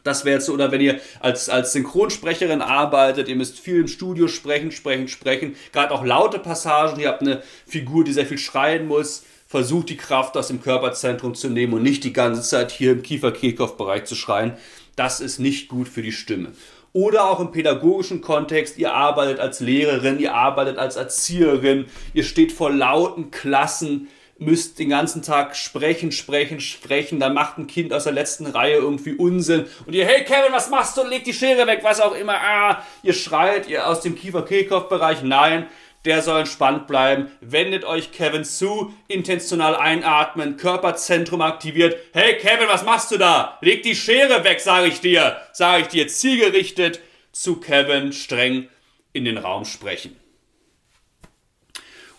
Das wäre jetzt, oder wenn ihr als, als Synchronsprecherin arbeitet, ihr müsst viel im Studio sprechen, sprechen, sprechen. Gerade auch laute Passagen, ihr habt eine Figur, die sehr viel schreien muss. Versucht die Kraft aus dem Körperzentrum zu nehmen und nicht die ganze Zeit hier im Kiefer-Kehlkopf-Bereich zu schreien. Das ist nicht gut für die Stimme. Oder auch im pädagogischen Kontext, ihr arbeitet als Lehrerin, ihr arbeitet als Erzieherin, ihr steht vor lauten Klassen, müsst den ganzen Tag sprechen, sprechen, sprechen, dann macht ein Kind aus der letzten Reihe irgendwie Unsinn und ihr, hey Kevin, was machst du? Leg die Schere weg, was auch immer. Ah, ihr schreit, ihr aus dem Kiefer-Kehlkopf-Bereich. Nein, der soll entspannt bleiben. Wendet euch Kevin zu, intentional einatmen, Körperzentrum aktiviert. Hey Kevin, was machst du da? Leg die Schere weg, sage ich dir. Sage ich dir, zielgerichtet zu Kevin streng in den Raum sprechen.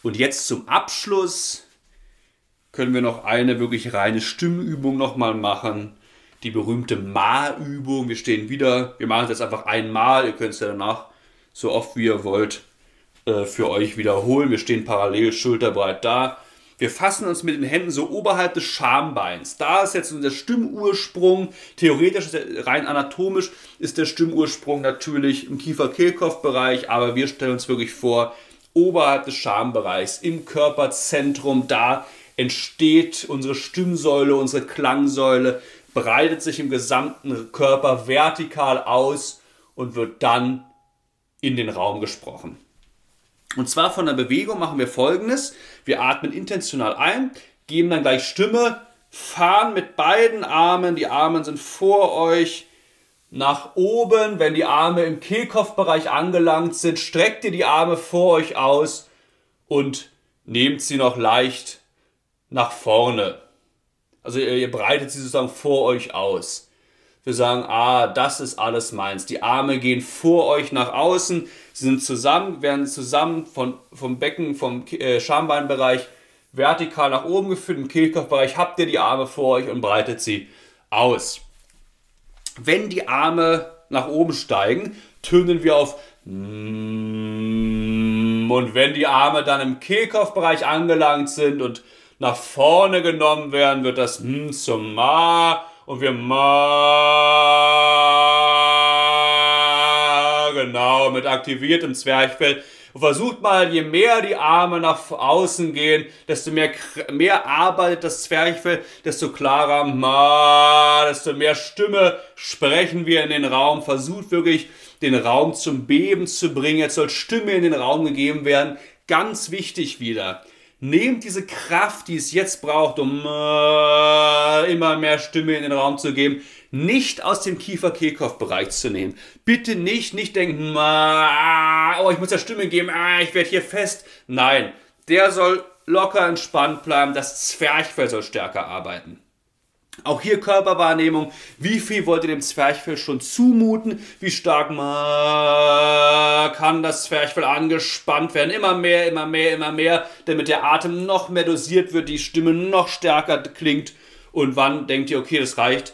Und jetzt zum Abschluss können wir noch eine wirklich reine Stimmübung nochmal machen. Die berühmte Ma-Übung. Wir stehen wieder, wir machen es jetzt einfach einmal. Ihr könnt es ja danach so oft wie ihr wollt äh, für euch wiederholen. Wir stehen parallel schulterbreit da. Wir fassen uns mit den Händen so oberhalb des Schambeins. Da ist jetzt unser Stimmursprung. Theoretisch, rein anatomisch, ist der Stimmursprung natürlich im Kiefer-Kehlkopf-Bereich, aber wir stellen uns wirklich vor, oberhalb des Schambereichs, im Körperzentrum, da entsteht unsere Stimmsäule, unsere Klangsäule, breitet sich im gesamten Körper vertikal aus und wird dann in den Raum gesprochen. Und zwar von der Bewegung machen wir folgendes. Wir atmen intentional ein, geben dann gleich Stimme, fahren mit beiden Armen, die Arme sind vor euch, nach oben. Wenn die Arme im Kehlkopfbereich angelangt sind, streckt ihr die Arme vor euch aus und nehmt sie noch leicht nach vorne. Also ihr, breitet sie sozusagen vor euch aus. Wir sagen, ah, das ist alles meins. Die Arme gehen vor euch nach außen, sie sind zusammen, werden zusammen von, vom Becken, vom äh, Schambeinbereich vertikal nach oben geführt. Im Kehlkopfbereich habt ihr die Arme vor euch und breitet sie aus. Wenn die Arme nach oben steigen, tönen wir auf und wenn die Arme dann im Kehlkopfbereich angelangt sind und nach vorne genommen werden, wird das zum Ma und wir Ma genau mit aktiviertem Zwerchfell. Und versucht mal, je mehr die Arme nach außen gehen, desto mehr, mehr arbeitet das Zwerchfell, desto klarer Ma, desto mehr Stimme sprechen wir in den Raum. Versucht wirklich, den Raum zum Beben zu bringen. Jetzt soll Stimme in den Raum gegeben werden. Ganz wichtig wieder. Nehmt diese Kraft, die es jetzt braucht, um äh, immer mehr Stimme in den Raum zu geben, nicht aus dem Kiefer-Kehlkopf-Bereich zu nehmen. Bitte nicht, nicht denken, oh, ich muss ja Stimme geben, ah, ich werde hier fest. Nein, der soll locker entspannt bleiben, das Zwerchfell soll stärker arbeiten. Auch hier Körperwahrnehmung. Wie viel wollt ihr dem Zwerchfell schon zumuten? Wie stark kann das Zwerchfell angespannt werden? Immer mehr, immer mehr, immer mehr, damit der Atem noch mehr dosiert wird, die Stimme noch stärker klingt. Und wann denkt ihr, okay, das reicht?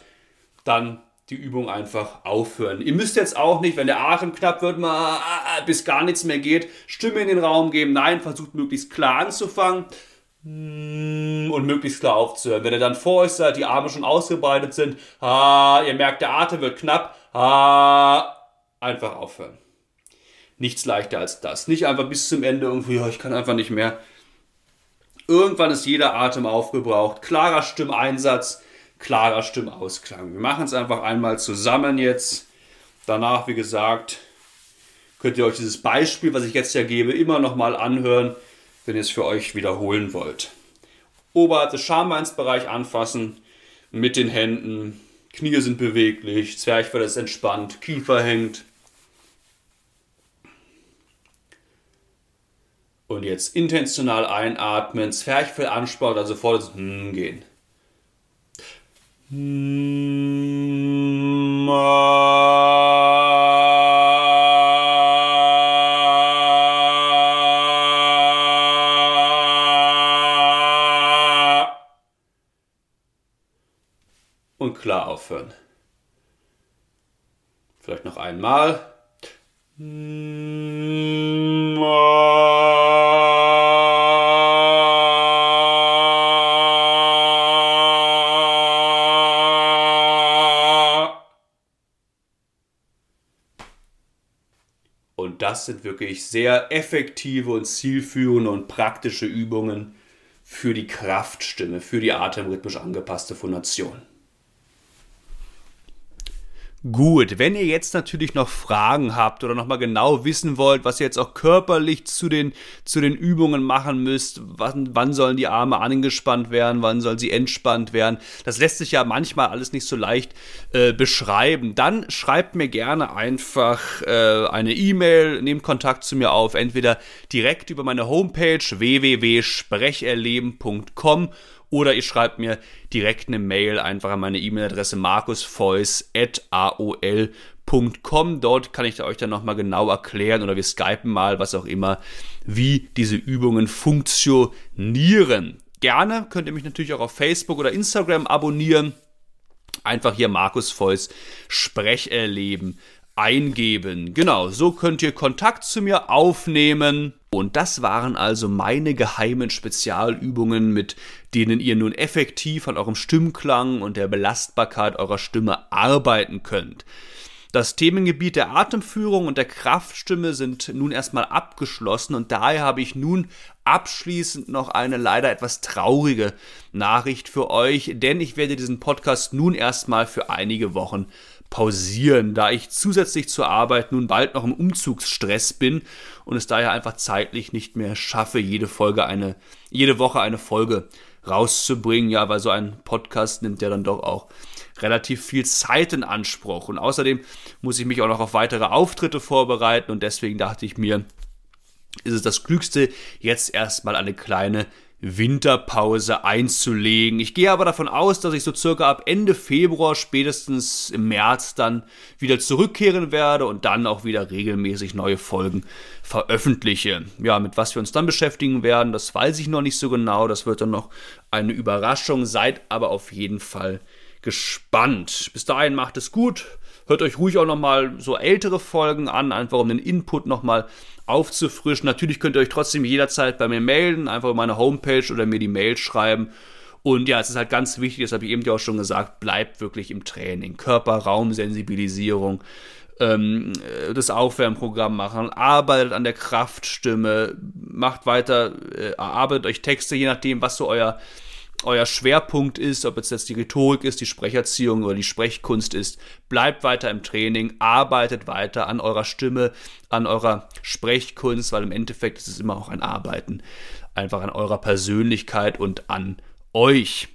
Dann die Übung einfach aufhören. Ihr müsst jetzt auch nicht, wenn der Atem knapp wird, mal bis gar nichts mehr geht, Stimme in den Raum geben. Nein, versucht möglichst klar anzufangen und möglichst klar aufzuhören. Wenn ihr dann vor euch seid, die Arme schon ausgebreitet sind, ah, ihr merkt, der Atem wird knapp, ah, einfach aufhören. Nichts leichter als das. Nicht einfach bis zum Ende irgendwie, ja, ich kann einfach nicht mehr. Irgendwann ist jeder Atem aufgebraucht. Klarer Stimmeinsatz, klarer Stimmausklang. Wir machen es einfach einmal zusammen jetzt. Danach, wie gesagt, könnt ihr euch dieses Beispiel, was ich jetzt ja gebe, immer nochmal anhören wenn ihr es für euch wiederholen wollt. Oberhalb des Schambeinsbereich anfassen mit den Händen. Knie sind beweglich, Zwerchfell ist entspannt, Kiefer hängt. Und jetzt intentional einatmen, Zwerchfell anspannen, also voll ins Hm gehen. Hm, klar aufhören. Vielleicht noch einmal. Und das sind wirklich sehr effektive und zielführende und praktische Übungen für die Kraftstimme, für die atemrhythmisch angepasste Phonation. Gut, wenn ihr jetzt natürlich noch Fragen habt oder nochmal genau wissen wollt, was ihr jetzt auch körperlich zu den, zu den Übungen machen müsst, wann, wann sollen die Arme angespannt werden, wann sollen sie entspannt werden, das lässt sich ja manchmal alles nicht so leicht äh, beschreiben, dann schreibt mir gerne einfach äh, eine E-Mail, nehmt Kontakt zu mir auf, entweder direkt über meine Homepage www.sprecherleben.com oder ihr schreibt mir direkt eine Mail einfach an meine E-Mail-Adresse markusfeuss.aol.com. Dort kann ich euch dann nochmal genau erklären oder wir skypen mal, was auch immer, wie diese Übungen funktionieren. Gerne könnt ihr mich natürlich auch auf Facebook oder Instagram abonnieren. Einfach hier Markus Feuss Sprecherleben eingeben. Genau, so könnt ihr Kontakt zu mir aufnehmen. Und das waren also meine geheimen Spezialübungen, mit denen ihr nun effektiv an eurem Stimmklang und der Belastbarkeit eurer Stimme arbeiten könnt. Das Themengebiet der Atemführung und der Kraftstimme sind nun erstmal abgeschlossen und daher habe ich nun abschließend noch eine leider etwas traurige Nachricht für euch, denn ich werde diesen Podcast nun erstmal für einige Wochen pausieren, da ich zusätzlich zur Arbeit nun bald noch im Umzugsstress bin und es daher einfach zeitlich nicht mehr schaffe, jede Folge eine, jede Woche eine Folge rauszubringen. Ja, weil so ein Podcast nimmt ja dann doch auch relativ viel Zeit in Anspruch. Und außerdem muss ich mich auch noch auf weitere Auftritte vorbereiten und deswegen dachte ich mir, ist es das Klügste, jetzt erstmal eine kleine Winterpause einzulegen. Ich gehe aber davon aus, dass ich so circa ab Ende Februar, spätestens im März dann wieder zurückkehren werde und dann auch wieder regelmäßig neue Folgen veröffentliche. Ja, mit was wir uns dann beschäftigen werden, das weiß ich noch nicht so genau. Das wird dann noch eine Überraschung. Seid aber auf jeden Fall gespannt. Bis dahin macht es gut. Hört euch ruhig auch nochmal so ältere Folgen an, einfach um den Input nochmal aufzufrischen. Natürlich könnt ihr euch trotzdem jederzeit bei mir melden, einfach über meine Homepage oder mir die Mail schreiben. Und ja, es ist halt ganz wichtig, das habe ich eben ja auch schon gesagt, bleibt wirklich im Training. Körper, Raumsensibilisierung, ähm, das Aufwärmprogramm machen, arbeitet an der Kraftstimme, macht weiter, äh, erarbeitet euch Texte, je nachdem, was so euer euer Schwerpunkt ist, ob es jetzt die Rhetorik ist, die Sprecherziehung oder die Sprechkunst ist, bleibt weiter im Training, arbeitet weiter an eurer Stimme, an eurer Sprechkunst, weil im Endeffekt ist es immer auch ein Arbeiten, einfach an eurer Persönlichkeit und an euch.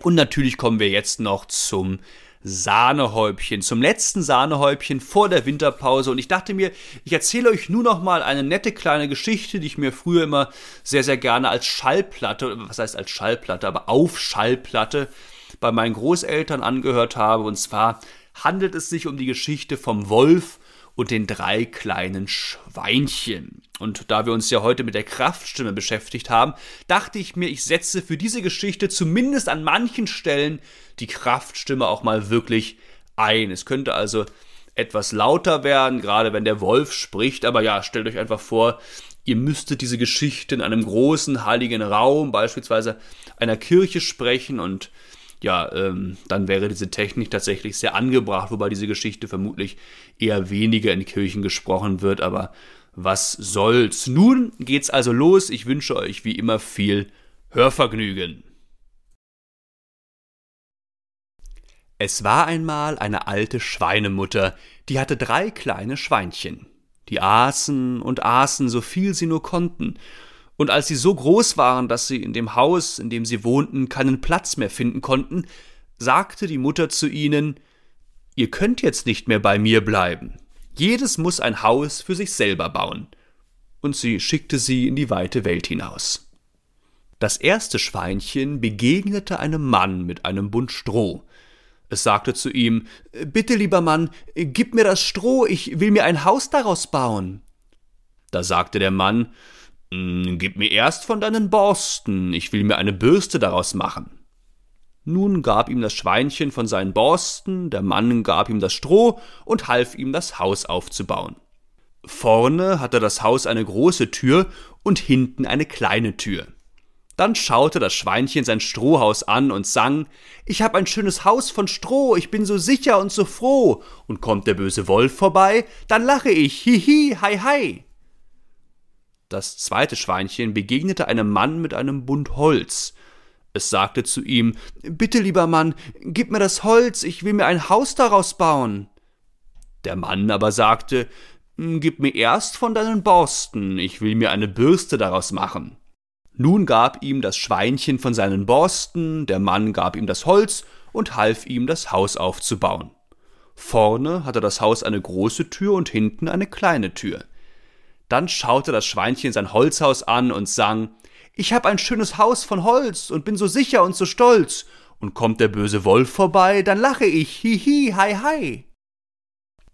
Und natürlich kommen wir jetzt noch zum Sahnehäubchen, zum letzten Sahnehäubchen vor der Winterpause. Und ich dachte mir, ich erzähle euch nur noch mal eine nette kleine Geschichte, die ich mir früher immer sehr, sehr gerne als Schallplatte, was heißt als Schallplatte, aber auf Schallplatte bei meinen Großeltern angehört habe. Und zwar handelt es sich um die Geschichte vom Wolf und den drei kleinen Schweinchen. Und da wir uns ja heute mit der Kraftstimme beschäftigt haben, dachte ich mir, ich setze für diese Geschichte zumindest an manchen Stellen die Kraftstimme auch mal wirklich ein. Es könnte also etwas lauter werden, gerade wenn der Wolf spricht, aber ja, stellt euch einfach vor, ihr müsstet diese Geschichte in einem großen heiligen Raum, beispielsweise einer Kirche sprechen und ja, ähm, dann wäre diese Technik tatsächlich sehr angebracht, wobei diese Geschichte vermutlich eher weniger in Kirchen gesprochen wird, aber was soll's. Nun geht's also los. Ich wünsche euch wie immer viel Hörvergnügen. Es war einmal eine alte Schweinemutter, die hatte drei kleine Schweinchen. Die aßen und aßen so viel sie nur konnten, und als sie so groß waren, dass sie in dem Haus, in dem sie wohnten, keinen Platz mehr finden konnten, sagte die Mutter zu ihnen Ihr könnt jetzt nicht mehr bei mir bleiben. Jedes muss ein Haus für sich selber bauen. Und sie schickte sie in die weite Welt hinaus. Das erste Schweinchen begegnete einem Mann mit einem Bund Stroh. Es sagte zu ihm Bitte, lieber Mann, gib mir das Stroh, ich will mir ein Haus daraus bauen. Da sagte der Mann gib mir erst von deinen Borsten, ich will mir eine Bürste daraus machen. Nun gab ihm das Schweinchen von seinen Borsten, der Mann gab ihm das Stroh und half ihm das Haus aufzubauen. Vorne hatte das Haus eine große Tür und hinten eine kleine Tür. Dann schaute das Schweinchen sein Strohhaus an und sang Ich hab ein schönes Haus von Stroh, ich bin so sicher und so froh, und kommt der böse Wolf vorbei, dann lache ich, hihi, hi hi. Das zweite Schweinchen begegnete einem Mann mit einem Bund Holz. Es sagte zu ihm Bitte, lieber Mann, gib mir das Holz, ich will mir ein Haus daraus bauen. Der Mann aber sagte Gib mir erst von deinen Borsten, ich will mir eine Bürste daraus machen. Nun gab ihm das Schweinchen von seinen Borsten, der Mann gab ihm das Holz und half ihm, das Haus aufzubauen. Vorne hatte das Haus eine große Tür und hinten eine kleine Tür. Dann schaute das Schweinchen sein Holzhaus an und sang Ich hab ein schönes Haus von Holz und bin so sicher und so stolz, und kommt der böse Wolf vorbei, dann lache ich, hihi, hi, hi.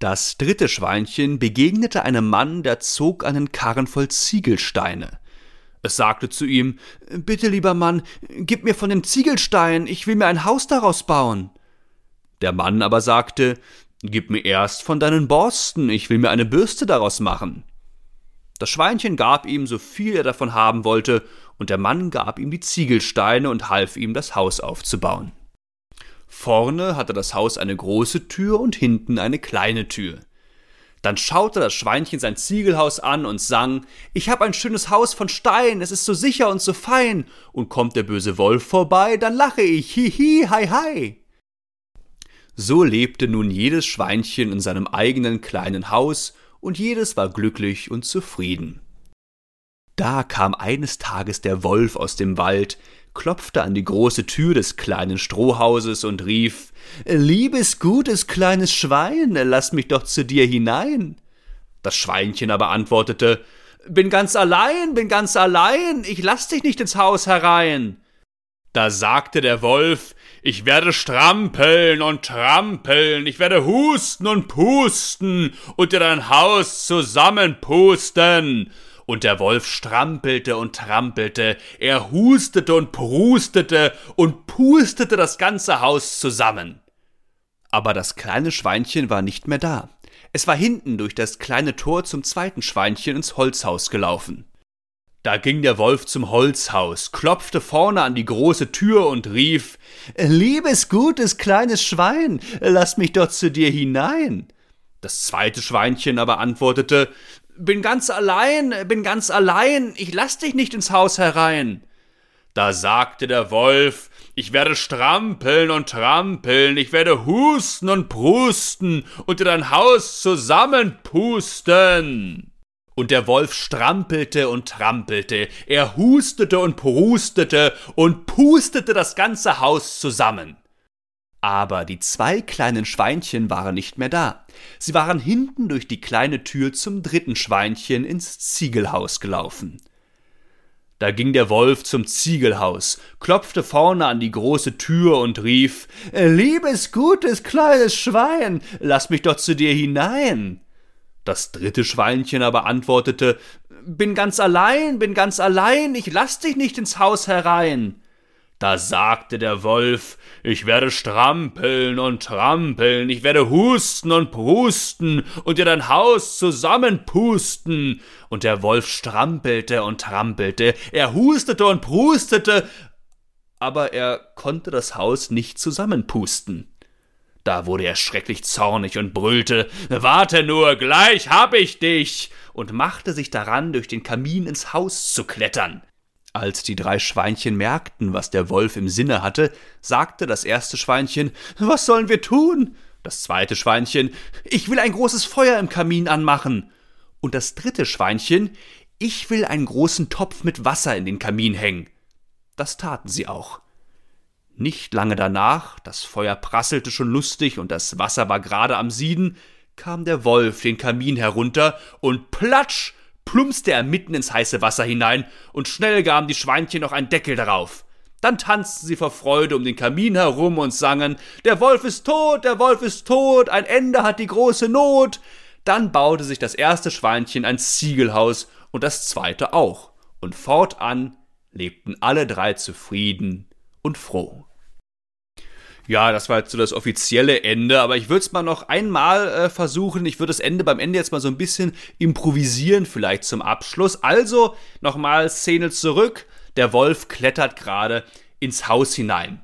Das dritte Schweinchen begegnete einem Mann, der zog einen Karren voll Ziegelsteine. Es sagte zu ihm Bitte, lieber Mann, gib mir von dem Ziegelstein, ich will mir ein Haus daraus bauen. Der Mann aber sagte Gib mir erst von deinen Borsten, ich will mir eine Bürste daraus machen. Das Schweinchen gab ihm, so viel er davon haben wollte, und der Mann gab ihm die Ziegelsteine und half ihm, das Haus aufzubauen. Vorne hatte das Haus eine große Tür und hinten eine kleine Tür. Dann schaute das Schweinchen sein Ziegelhaus an und sang Ich hab ein schönes Haus von Stein, es ist so sicher und so fein, und kommt der böse Wolf vorbei, dann lache ich, hihi, hi, hi. So lebte nun jedes Schweinchen in seinem eigenen kleinen Haus, und jedes war glücklich und zufrieden. Da kam eines Tages der Wolf aus dem Wald, klopfte an die große Tür des kleinen Strohhauses und rief Liebes, gutes kleines Schwein, lass mich doch zu dir hinein. Das Schweinchen aber antwortete Bin ganz allein, bin ganz allein, ich lass dich nicht ins Haus herein. Da sagte der Wolf Ich werde strampeln und trampeln, ich werde husten und pusten und dir dein Haus zusammenpusten und der Wolf strampelte und trampelte, er hustete und prustete und pustete das ganze Haus zusammen. Aber das kleine Schweinchen war nicht mehr da. Es war hinten durch das kleine Tor zum zweiten Schweinchen ins Holzhaus gelaufen. Da ging der Wolf zum Holzhaus, klopfte vorne an die große Tür und rief Liebes gutes kleines Schwein, lass mich doch zu dir hinein. Das zweite Schweinchen aber antwortete bin ganz allein, bin ganz allein, ich lass dich nicht ins Haus herein. Da sagte der Wolf, ich werde strampeln und trampeln, ich werde husten und prusten und dir dein Haus zusammenpusten. Und der Wolf strampelte und trampelte, er hustete und prustete und pustete das ganze Haus zusammen. Aber die zwei kleinen Schweinchen waren nicht mehr da. Sie waren hinten durch die kleine Tür zum dritten Schweinchen ins Ziegelhaus gelaufen. Da ging der Wolf zum Ziegelhaus, klopfte vorne an die große Tür und rief Liebes, gutes, kleines Schwein, lass mich doch zu dir hinein. Das dritte Schweinchen aber antwortete Bin ganz allein, bin ganz allein, ich lass dich nicht ins Haus herein. Da sagte der Wolf, ich werde strampeln und trampeln, ich werde husten und prusten und dir dein Haus zusammenpusten. Und der Wolf strampelte und trampelte, er hustete und prustete, aber er konnte das Haus nicht zusammenpusten. Da wurde er schrecklich zornig und brüllte Warte nur, gleich hab ich dich. und machte sich daran, durch den Kamin ins Haus zu klettern. Als die drei Schweinchen merkten, was der Wolf im Sinne hatte, sagte das erste Schweinchen Was sollen wir tun? Das zweite Schweinchen Ich will ein großes Feuer im Kamin anmachen. Und das dritte Schweinchen Ich will einen großen Topf mit Wasser in den Kamin hängen. Das taten sie auch. Nicht lange danach, das Feuer prasselte schon lustig und das Wasser war gerade am Sieden, kam der Wolf den Kamin herunter und platsch plumpste er mitten ins heiße Wasser hinein, und schnell gaben die Schweinchen noch einen Deckel darauf. Dann tanzten sie vor Freude um den Kamin herum und sangen Der Wolf ist tot, der Wolf ist tot, ein Ende hat die große Not. Dann baute sich das erste Schweinchen ein Ziegelhaus und das zweite auch, und fortan lebten alle drei zufrieden und froh. Ja, das war jetzt so das offizielle Ende, aber ich würde es mal noch einmal äh, versuchen. Ich würde das Ende beim Ende jetzt mal so ein bisschen improvisieren, vielleicht zum Abschluss. Also nochmal Szene zurück. Der Wolf klettert gerade ins Haus hinein.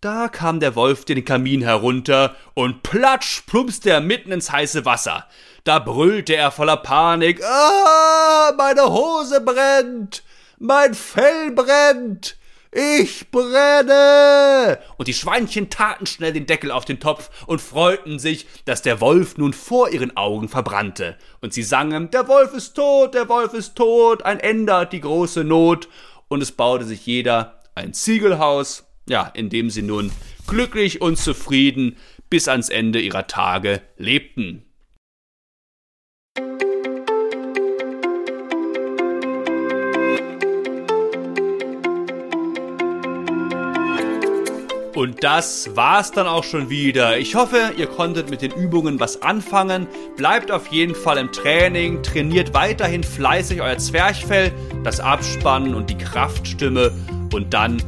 Da kam der Wolf den Kamin herunter und platsch plumpste er mitten ins heiße Wasser. Da brüllte er voller Panik. Ah, meine Hose brennt! Mein Fell brennt! Ich brenne! Und die Schweinchen taten schnell den Deckel auf den Topf und freuten sich, dass der Wolf nun vor ihren Augen verbrannte. Und sie sangen, der Wolf ist tot, der Wolf ist tot, ein Ende hat die große Not. Und es baute sich jeder ein Ziegelhaus, ja, in dem sie nun glücklich und zufrieden bis ans Ende ihrer Tage lebten. Und das war's dann auch schon wieder. Ich hoffe, ihr konntet mit den Übungen was anfangen. Bleibt auf jeden Fall im Training, trainiert weiterhin fleißig euer Zwerchfell, das Abspannen und die Kraftstimme und dann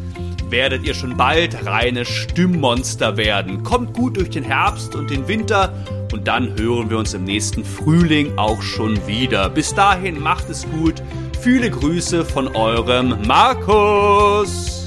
werdet ihr schon bald reine Stimmmonster werden. Kommt gut durch den Herbst und den Winter und dann hören wir uns im nächsten Frühling auch schon wieder. Bis dahin macht es gut. Viele Grüße von eurem Markus.